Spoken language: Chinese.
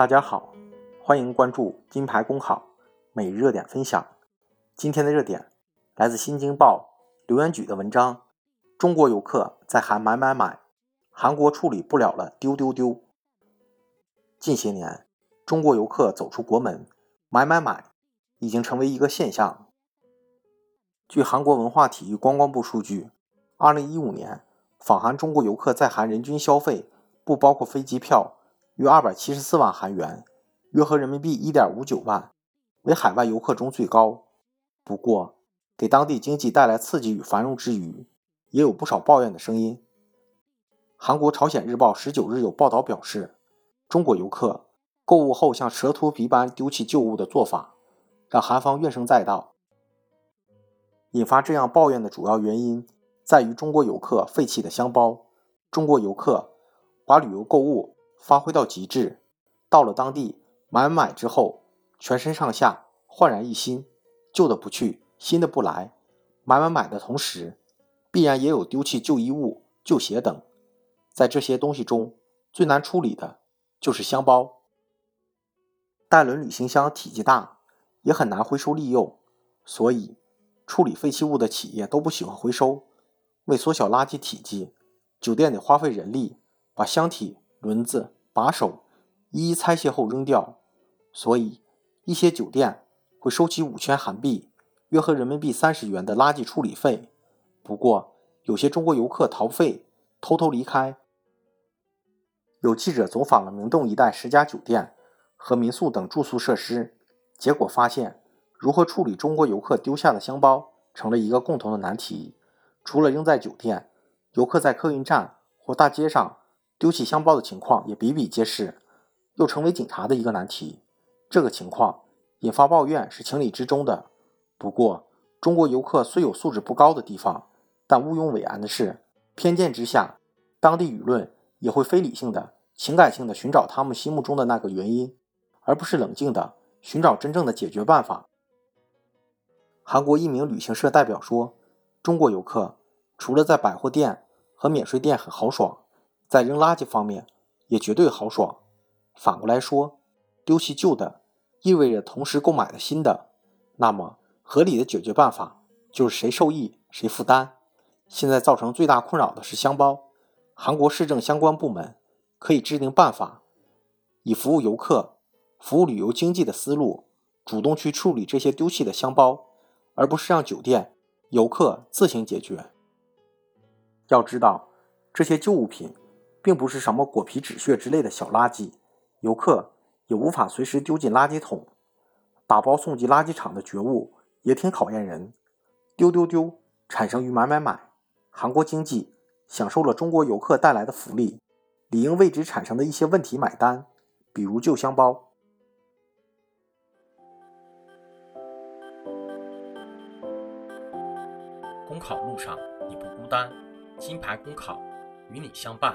大家好，欢迎关注金牌公考每日热点分享。今天的热点来自《新京报》刘元举的文章：中国游客在韩买买买，韩国处理不了了丢丢丢。近些年，中国游客走出国门买买买已经成为一个现象。据韩国文化体育观光部数据，二零一五年访韩中国游客在韩人均消费不包括飞机票。约二百七十四万韩元，约合人民币一点五九万，为海外游客中最高。不过，给当地经济带来刺激与繁荣之余，也有不少抱怨的声音。韩国朝鲜日报十九日有报道表示，中国游客购物后像蛇脱皮般丢弃旧物的做法，让韩方怨声载道。引发这样抱怨的主要原因在于中国游客废弃的箱包。中国游客把旅游购物。发挥到极致，到了当地买买之后，全身上下焕然一新，旧的不去，新的不来。买买买的同时，必然也有丢弃旧衣物、旧鞋等。在这些东西中，最难处理的就是箱包。带轮旅行箱体积大，也很难回收利用，所以处理废弃物的企业都不喜欢回收。为缩小垃圾体积，酒店得花费人力把箱体。轮子、把手一一拆卸后扔掉，所以一些酒店会收取五千韩币（约合人民币三十元）的垃圾处理费。不过，有些中国游客逃费，偷偷离开。有记者走访了明洞一带十家酒店和民宿等住宿设施，结果发现，如何处理中国游客丢下的箱包成了一个共同的难题。除了扔在酒店，游客在客运站或大街上。丢弃箱包的情况也比比皆是，又成为警察的一个难题。这个情况引发抱怨是情理之中的。不过，中国游客虽有素质不高的地方，但毋庸讳言的是，偏见之下，当地舆论也会非理性的、情感性的寻找他们心目中的那个原因，而不是冷静的寻找真正的解决办法。韩国一名旅行社代表说：“中国游客除了在百货店和免税店很豪爽。”在扔垃圾方面也绝对豪爽。反过来说，丢弃旧的意味着同时购买了新的。那么合理的解决办法就是谁受益谁负担。现在造成最大困扰的是箱包。韩国市政相关部门可以制定办法，以服务游客、服务旅游经济的思路，主动去处理这些丢弃的箱包，而不是让酒店、游客自行解决。要知道，这些旧物品。并不是什么果皮、纸屑之类的小垃圾，游客也无法随时丢进垃圾桶。打包送进垃圾场的觉悟也挺考验人。丢丢丢，产生于买买买。韩国经济享受了中国游客带来的福利，理应为之产生的一些问题买单，比如旧箱包。公考路上你不孤单，金牌公考与你相伴。